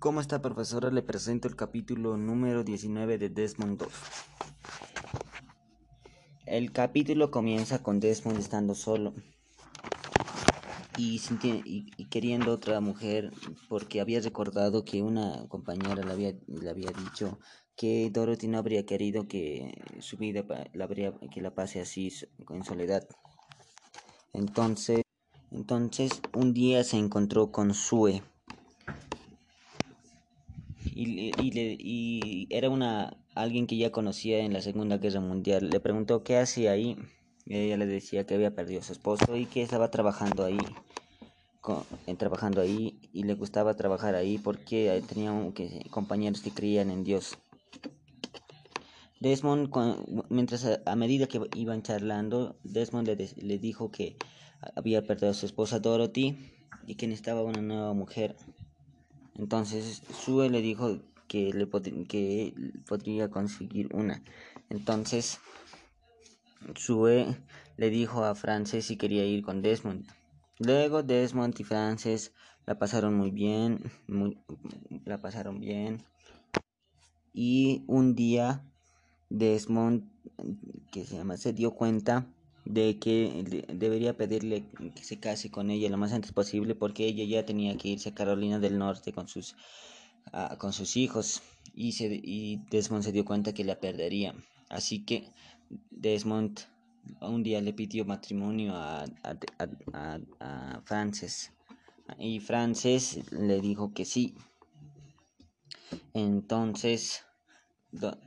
¿Cómo está profesora? Le presento el capítulo número 19 de Desmond 2. El capítulo comienza con Desmond estando solo y, y, queriendo otra mujer porque había recordado que una compañera le había, le había dicho que Dorothy no habría querido que su vida la habría, que la pase así en soledad. Entonces, entonces un día se encontró con Sue y, y, era una alguien que ya conocía en la Segunda Guerra Mundial. Le preguntó qué hacía ahí. ella le decía que había perdido a su esposo y que estaba trabajando ahí, trabajando ahí y le gustaba trabajar ahí porque tenía que, compañeros que creían en Dios. Desmond, mientras a, medida que iban charlando, Desmond le, le dijo que había perdido a su esposa Dorothy y que necesitaba una nueva mujer. Entonces Sue le dijo que, le que podría conseguir una. Entonces Sue le dijo a Frances si quería ir con Desmond. Luego Desmond y Frances la pasaron muy bien, la pasaron bien. Y un día Desmond, que se llama, se dio cuenta de que debería pedirle que se case con ella lo más antes posible porque ella ya tenía que irse a Carolina del Norte con sus, ah, con sus hijos y, se, y Desmond se dio cuenta que la perdería. Así que Desmond un día le pidió matrimonio a, a, a, Frances y Frances le dijo que sí. Entonces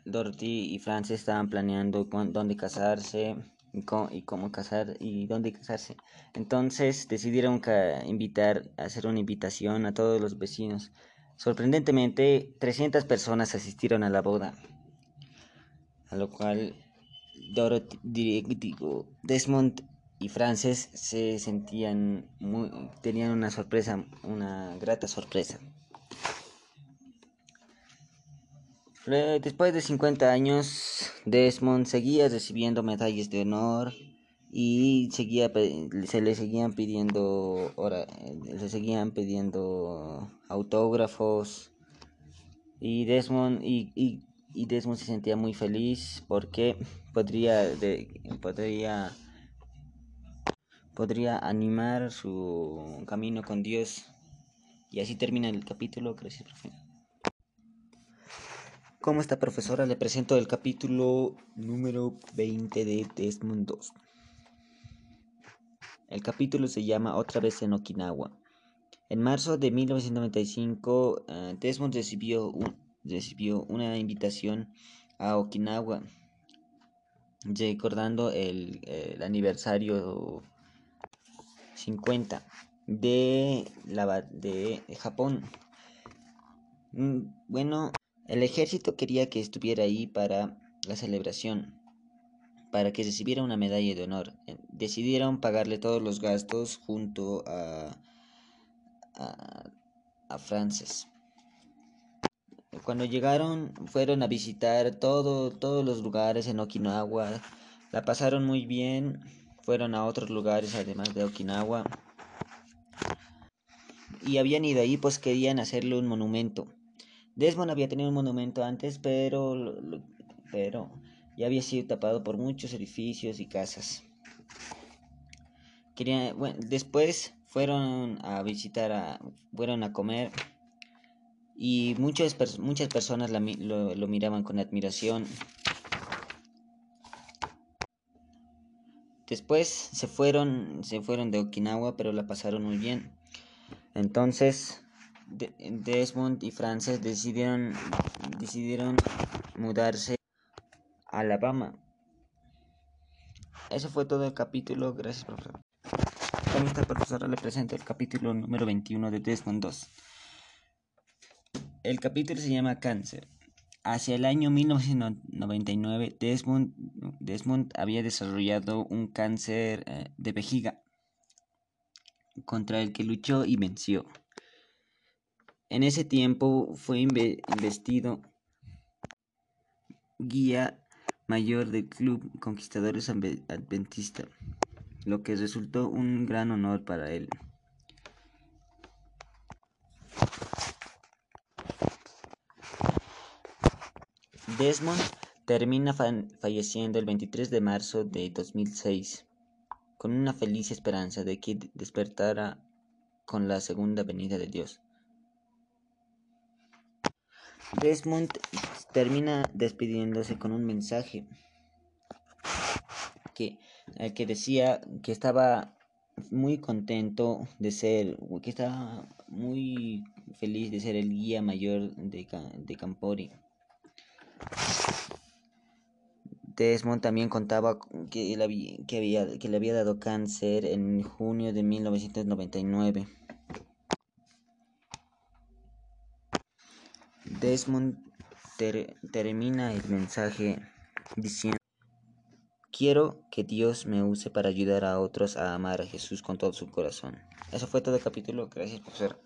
Dorothy y Frances estaban planeando dónde casarse y cómo, casar y dónde casarse. Entonces decidieron invitar, hacer una invitación a todos los vecinos. Sorprendentemente, 300 personas asistieron a la boda, a lo cual Dorothy, Desmond y Frances se sentían muy, tenían una sorpresa, una grata sorpresa. Después de 50 años, Desmond seguía recibiendo medallas de honor y seguía se le seguían pidiendo se seguían pidiendo autógrafos. Y Desmond y, y, Desmond se sentía muy feliz porque podría de, podría podría animar su camino con Dios. Y así termina el capítulo. Gracias profe como esta profesora le presento el capítulo número 20 de Desmond 2. El capítulo se llama Otra vez en Okinawa. En marzo de 1995, eh, Desmond recibió, recibió una invitación a Okinawa, recordando el, el aniversario 50 de, la, de Japón. Mm, bueno, el ejército quería que estuviera ahí para la celebración, para que recibiera una medalla de honor. Eh, decidieron pagarle todos los gastos junto a, a, Frances. Cuando llegaron, fueron a visitar todo, todos los lugares en Okinawa. La pasaron muy bien. Fueron a otros lugares además de Okinawa. Y habían ido ahí, pues querían hacerle un monumento. Desmond había tenido un monumento antes, pero, pero ya había sido tapado por muchos edificios y casas. Quería, bueno, después fueron a visitar, a, fueron a comer y muchas, muchas personas lo, lo miraban con admiración. Después se fueron, se fueron de Okinawa, pero la pasaron muy bien. Entonces, Desmond y Frances decidieron, decidieron mudarse a Alabama. Eso fue todo el capítulo. Gracias, profesor. Con esta profesora le presento el capítulo número 21 de Desmond 2. El capítulo se llama Cáncer. Hacia el año 1999, Desmond, Desmond había desarrollado un cáncer eh, de vejiga contra el que luchó y venció. En ese tiempo fue investido guía mayor del Club Conquistadores Adventista, lo que resultó un gran honor para él. Desmond termina falleciendo el 23 de marzo de 2006, con una feliz esperanza de que despertara con la segunda venida de Dios. Desmond termina despidiéndose con un mensaje que, eh, que decía que estaba muy contento de ser, que estaba muy feliz de ser el guía mayor de, de Campori. Desmond también contaba que, había, que le había dado cáncer en junio de 1999. Desmond termina el mensaje diciendo, quiero que Dios me use para ayudar a otros a amar a Jesús con todo su corazón. Eso fue todo el capítulo. Gracias, profesor.